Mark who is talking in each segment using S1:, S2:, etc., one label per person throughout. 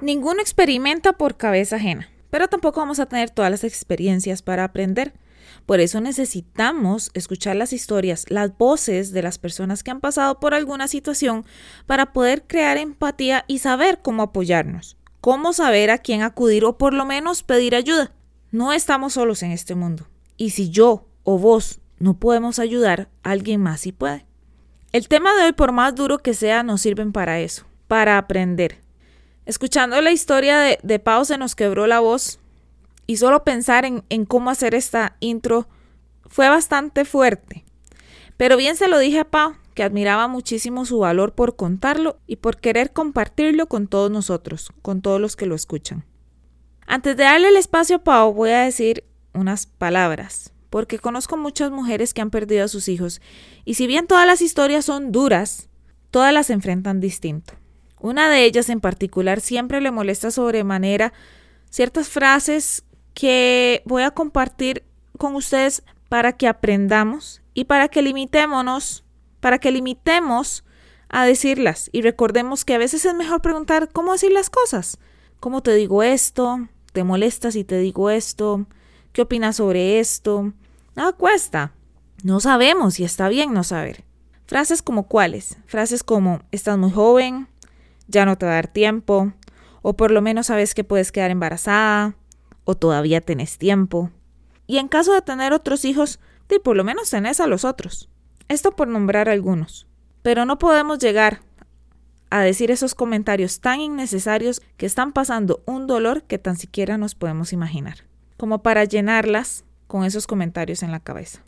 S1: Ninguno experimenta por cabeza ajena, pero tampoco vamos a tener todas las experiencias para aprender. Por eso necesitamos escuchar las historias, las voces de las personas que han pasado por alguna situación para poder crear empatía y saber cómo apoyarnos, cómo saber a quién acudir o por lo menos pedir ayuda. No estamos solos en este mundo. Y si yo o vos no podemos ayudar, alguien más sí puede. El tema de hoy, por más duro que sea, nos sirven para eso, para aprender. Escuchando la historia de, de Pau se nos quebró la voz y solo pensar en, en cómo hacer esta intro fue bastante fuerte. Pero bien se lo dije a Pau, que admiraba muchísimo su valor por contarlo y por querer compartirlo con todos nosotros, con todos los que lo escuchan. Antes de darle el espacio a Pau, voy a decir unas palabras, porque conozco muchas mujeres que han perdido a sus hijos, y si bien todas las historias son duras, todas las enfrentan distinto. Una de ellas en particular siempre le molesta sobremanera ciertas frases que voy a compartir con ustedes para que aprendamos y para que limitémonos, para que limitemos a decirlas y recordemos que a veces es mejor preguntar cómo decir las cosas. ¿Cómo te digo esto? ¿Te molesta si te digo esto? ¿Qué opinas sobre esto? Nada cuesta. No sabemos y está bien no saber. Frases como cuáles? Frases como estás muy joven, ya no te va a dar tiempo, o por lo menos sabes que puedes quedar embarazada, o todavía tenés tiempo. Y en caso de tener otros hijos, por lo menos tenés a los otros. Esto por nombrar algunos. Pero no podemos llegar a decir esos comentarios tan innecesarios que están pasando un dolor que tan siquiera nos podemos imaginar, como para llenarlas con esos comentarios en la cabeza.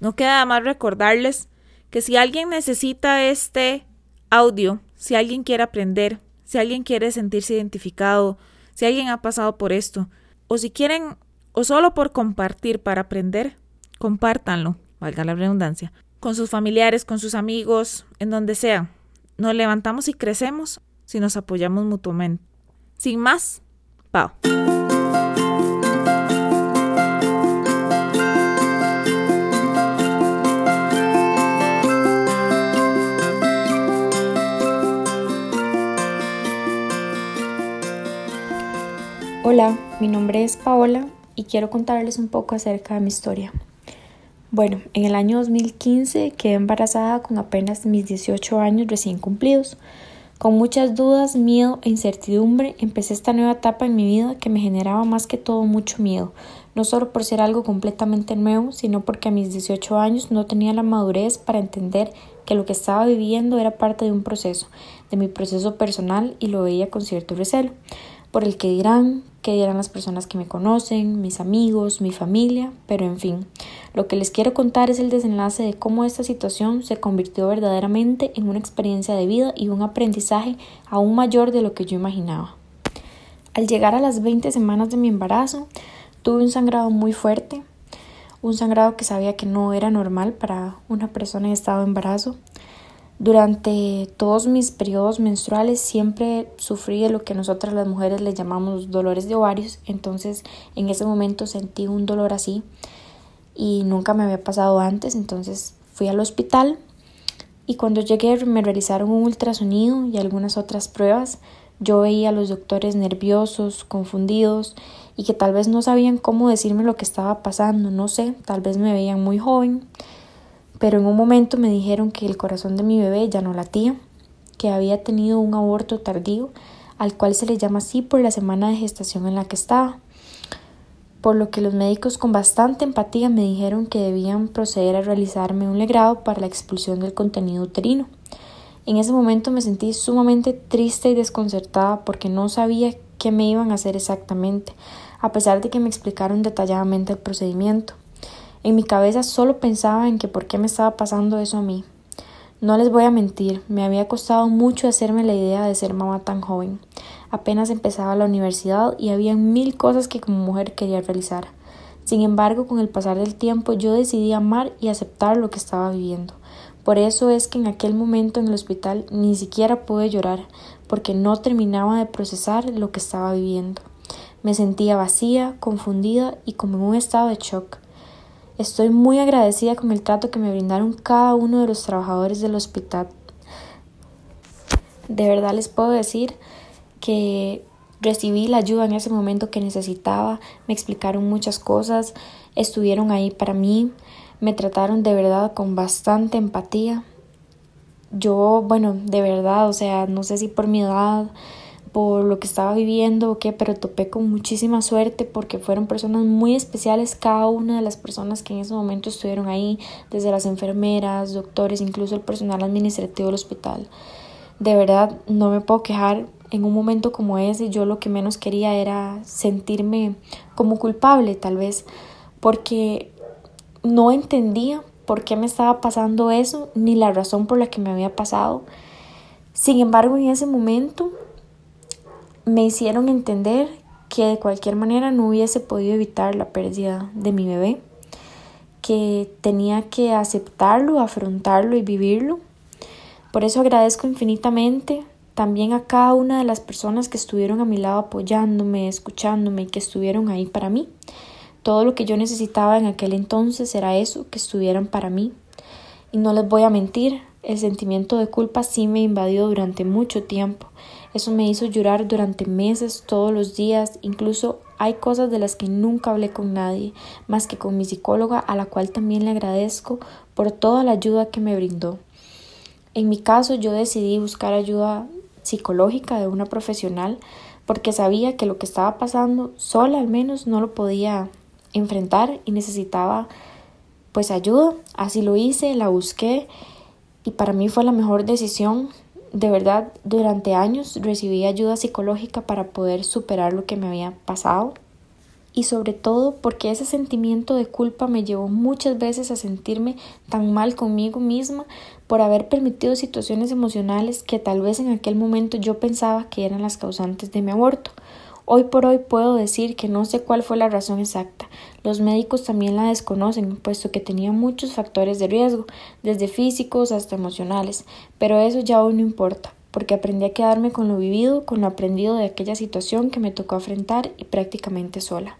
S1: No queda más recordarles que si alguien necesita este audio, si alguien quiere aprender, si alguien quiere sentirse identificado, si alguien ha pasado por esto, o si quieren, o solo por compartir para aprender, compártanlo, valga la redundancia, con sus familiares, con sus amigos, en donde sea. Nos levantamos y crecemos si nos apoyamos mutuamente. Sin más, Pau.
S2: Mi nombre es Paola y quiero contarles un poco acerca de mi historia. Bueno, en el año 2015 quedé embarazada con apenas mis 18 años recién cumplidos. Con muchas dudas, miedo e incertidumbre empecé esta nueva etapa en mi vida que me generaba más que todo mucho miedo, no solo por ser algo completamente nuevo, sino porque a mis 18 años no tenía la madurez para entender que lo que estaba viviendo era parte de un proceso, de mi proceso personal y lo veía con cierto recelo por el que dirán, que dirán las personas que me conocen, mis amigos, mi familia, pero en fin, lo que les quiero contar es el desenlace de cómo esta situación se convirtió verdaderamente en una experiencia de vida y un aprendizaje aún mayor de lo que yo imaginaba. Al llegar a las 20 semanas de mi embarazo, tuve un sangrado muy fuerte, un sangrado que sabía que no era normal para una persona en estado de embarazo. Durante todos mis periodos menstruales siempre sufrí lo que nosotras las mujeres le llamamos dolores de ovarios, entonces en ese momento sentí un dolor así y nunca me había pasado antes, entonces fui al hospital y cuando llegué me realizaron un ultrasonido y algunas otras pruebas. Yo veía a los doctores nerviosos, confundidos y que tal vez no sabían cómo decirme lo que estaba pasando, no sé, tal vez me veían muy joven pero en un momento me dijeron que el corazón de mi bebé ya no latía, que había tenido un aborto tardío, al cual se le llama así por la semana de gestación en la que estaba. Por lo que los médicos con bastante empatía me dijeron que debían proceder a realizarme un legrado para la expulsión del contenido uterino. En ese momento me sentí sumamente triste y desconcertada porque no sabía qué me iban a hacer exactamente, a pesar de que me explicaron detalladamente el procedimiento. En mi cabeza solo pensaba en que por qué me estaba pasando eso a mí. No les voy a mentir, me había costado mucho hacerme la idea de ser mamá tan joven. Apenas empezaba la universidad y había mil cosas que como mujer quería realizar. Sin embargo, con el pasar del tiempo yo decidí amar y aceptar lo que estaba viviendo. Por eso es que en aquel momento en el hospital ni siquiera pude llorar, porque no terminaba de procesar lo que estaba viviendo. Me sentía vacía, confundida y como en un estado de shock. Estoy muy agradecida con el trato que me brindaron cada uno de los trabajadores del hospital. De verdad les puedo decir que Recibí la ayuda en ese momento que necesitaba, me explicaron muchas cosas, estuvieron ahí para mí, me trataron de verdad con bastante empatía. Yo, bueno, de verdad, o sea, no sé si por mi edad, por lo que estaba viviendo o qué, pero topé con muchísima suerte porque fueron personas muy especiales cada una de las personas que en ese momento estuvieron ahí, desde las enfermeras, doctores, incluso el personal administrativo del hospital. De verdad, no me puedo quejar en un momento como ese yo lo que menos quería era sentirme como culpable tal vez porque no entendía por qué me estaba pasando eso ni la razón por la que me había pasado. Sin embargo, en ese momento me hicieron entender que de cualquier manera no hubiese podido evitar la pérdida de mi bebé, que tenía que aceptarlo, afrontarlo y vivirlo. Por eso agradezco infinitamente también a cada una de las personas que estuvieron a mi lado apoyándome, escuchándome y que estuvieron ahí para mí. Todo lo que yo necesitaba en aquel entonces era eso, que estuvieran para mí. Y no les voy a mentir, el sentimiento de culpa sí me invadió durante mucho tiempo. Eso me hizo llorar durante meses, todos los días, incluso hay cosas de las que nunca hablé con nadie, más que con mi psicóloga, a la cual también le agradezco por toda la ayuda que me brindó. En mi caso yo decidí buscar ayuda psicológica de una profesional porque sabía que lo que estaba pasando sola al menos no lo podía enfrentar y necesitaba pues ayuda. Así lo hice, la busqué y para mí fue la mejor decisión. De verdad, durante años recibí ayuda psicológica para poder superar lo que me había pasado y sobre todo porque ese sentimiento de culpa me llevó muchas veces a sentirme tan mal conmigo misma por haber permitido situaciones emocionales que tal vez en aquel momento yo pensaba que eran las causantes de mi aborto. Hoy por hoy puedo decir que no sé cuál fue la razón exacta. Los médicos también la desconocen, puesto que tenía muchos factores de riesgo, desde físicos hasta emocionales, pero eso ya hoy no importa porque aprendí a quedarme con lo vivido, con lo aprendido de aquella situación que me tocó afrontar y prácticamente sola.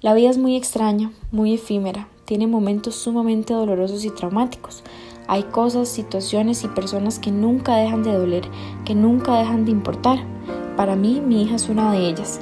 S2: La vida es muy extraña, muy efímera, tiene momentos sumamente dolorosos y traumáticos. Hay cosas, situaciones y personas que nunca dejan de doler, que nunca dejan de importar. Para mí, mi hija es una de ellas.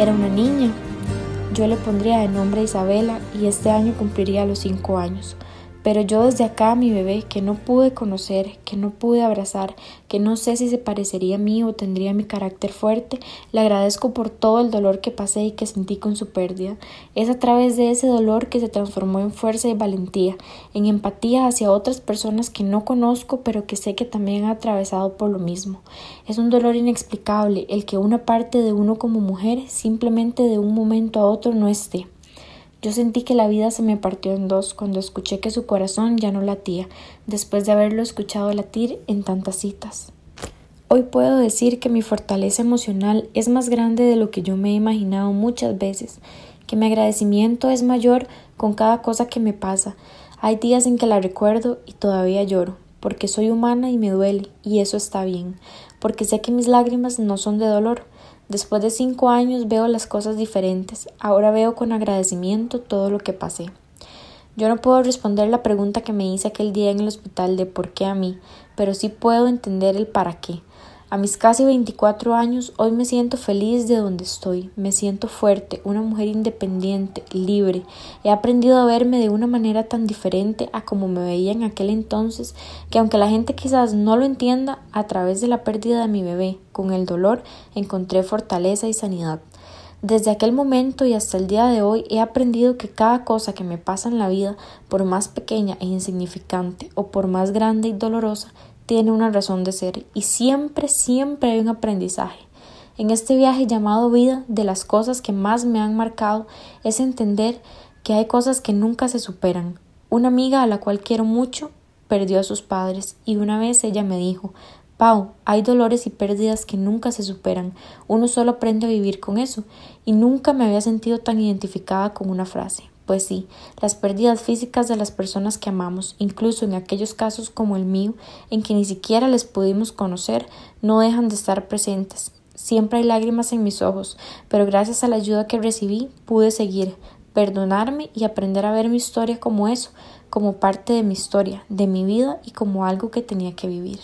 S2: Era una niña. Yo le pondría de nombre Isabela y este año cumpliría los cinco años. Pero yo desde acá, mi bebé, que no pude conocer, que no pude abrazar, que no sé si se parecería a mí o tendría mi carácter fuerte, le agradezco por todo el dolor que pasé y que sentí con su pérdida. Es a través de ese dolor que se transformó en fuerza y valentía, en empatía hacia otras personas que no conozco, pero que sé que también han atravesado por lo mismo. Es un dolor inexplicable el que una parte de uno como mujer simplemente de un momento a otro no esté. Yo sentí que la vida se me partió en dos cuando escuché que su corazón ya no latía, después de haberlo escuchado latir en tantas citas. Hoy puedo decir que mi fortaleza emocional es más grande de lo que yo me he imaginado muchas veces, que mi agradecimiento es mayor con cada cosa que me pasa. Hay días en que la recuerdo y todavía lloro, porque soy humana y me duele, y eso está bien, porque sé que mis lágrimas no son de dolor, Después de cinco años veo las cosas diferentes. Ahora veo con agradecimiento todo lo que pasé. Yo no puedo responder la pregunta que me hice aquel día en el hospital de por qué a mí, pero sí puedo entender el para qué. A mis casi 24 años, hoy me siento feliz de donde estoy, me siento fuerte, una mujer independiente, libre. He aprendido a verme de una manera tan diferente a como me veía en aquel entonces, que aunque la gente quizás no lo entienda, a través de la pérdida de mi bebé, con el dolor, encontré fortaleza y sanidad. Desde aquel momento y hasta el día de hoy he aprendido que cada cosa que me pasa en la vida, por más pequeña e insignificante o por más grande y dolorosa, tiene una razón de ser y siempre, siempre hay un aprendizaje. En este viaje llamado vida, de las cosas que más me han marcado es entender que hay cosas que nunca se superan. Una amiga a la cual quiero mucho perdió a sus padres y una vez ella me dijo Pau, hay dolores y pérdidas que nunca se superan, uno solo aprende a vivir con eso, y nunca me había sentido tan identificada con una frase. Pues sí, las pérdidas físicas de las personas que amamos, incluso en aquellos casos como el mío, en que ni siquiera les pudimos conocer, no dejan de estar presentes. Siempre hay lágrimas en mis ojos, pero gracias a la ayuda que recibí pude seguir, perdonarme y aprender a ver mi historia como eso, como parte de mi historia, de mi vida y como algo que tenía que vivir.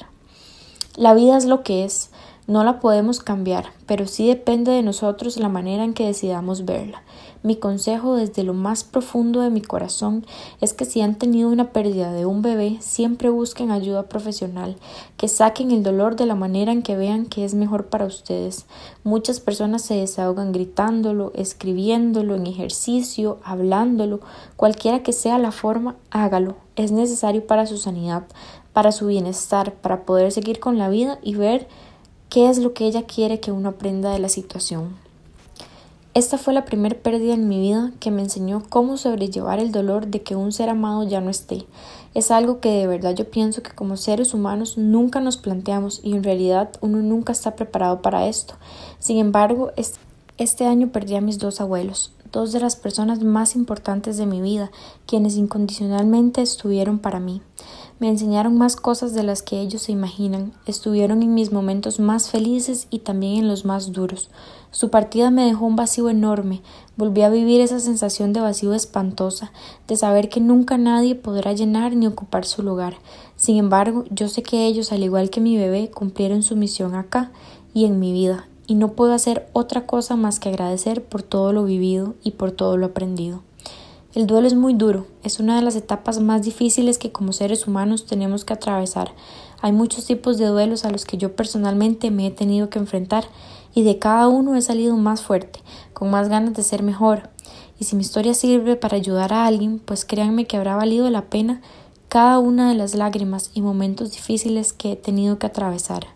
S2: La vida es lo que es, no la podemos cambiar, pero sí depende de nosotros la manera en que decidamos verla. Mi consejo desde lo más profundo de mi corazón es que si han tenido una pérdida de un bebé, siempre busquen ayuda profesional, que saquen el dolor de la manera en que vean que es mejor para ustedes. Muchas personas se desahogan gritándolo, escribiéndolo en ejercicio, hablándolo, cualquiera que sea la forma, hágalo. Es necesario para su sanidad, para su bienestar, para poder seguir con la vida y ver qué es lo que ella quiere que uno aprenda de la situación. Esta fue la primera pérdida en mi vida que me enseñó cómo sobrellevar el dolor de que un ser amado ya no esté. Es algo que de verdad yo pienso que como seres humanos nunca nos planteamos y en realidad uno nunca está preparado para esto. Sin embargo, este año perdí a mis dos abuelos, dos de las personas más importantes de mi vida, quienes incondicionalmente estuvieron para mí. Me enseñaron más cosas de las que ellos se imaginan, estuvieron en mis momentos más felices y también en los más duros. Su partida me dejó un vacío enorme, volví a vivir esa sensación de vacío espantosa, de saber que nunca nadie podrá llenar ni ocupar su lugar. Sin embargo, yo sé que ellos, al igual que mi bebé, cumplieron su misión acá y en mi vida, y no puedo hacer otra cosa más que agradecer por todo lo vivido y por todo lo aprendido. El duelo es muy duro, es una de las etapas más difíciles que como seres humanos tenemos que atravesar. Hay muchos tipos de duelos a los que yo personalmente me he tenido que enfrentar y de cada uno he salido más fuerte, con más ganas de ser mejor. Y si mi historia sirve para ayudar a alguien, pues créanme que habrá valido la pena cada una de las lágrimas y momentos difíciles que he tenido que atravesar.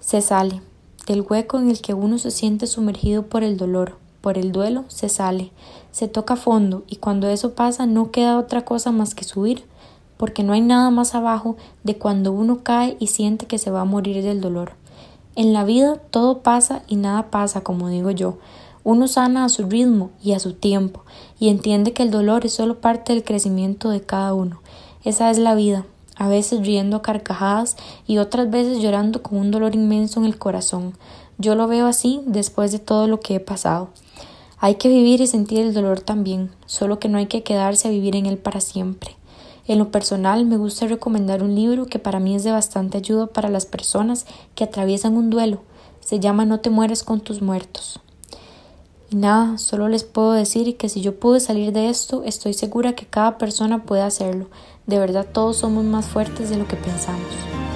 S2: Se sale del hueco en el que uno se siente sumergido por el dolor, por el duelo, se sale se toca fondo y cuando eso pasa no queda otra cosa más que subir, porque no hay nada más abajo de cuando uno cae y siente que se va a morir del dolor. En la vida todo pasa y nada pasa, como digo yo. Uno sana a su ritmo y a su tiempo y entiende que el dolor es solo parte del crecimiento de cada uno. Esa es la vida, a veces riendo a carcajadas y otras veces llorando con un dolor inmenso en el corazón. Yo lo veo así después de todo lo que he pasado. Hay que vivir y sentir el dolor también, solo que no hay que quedarse a vivir en él para siempre. En lo personal me gusta recomendar un libro que para mí es de bastante ayuda para las personas que atraviesan un duelo. Se llama No te mueres con tus muertos. Y nada, solo les puedo decir que si yo pude salir de esto, estoy segura que cada persona puede hacerlo. De verdad todos somos más fuertes de lo que pensamos.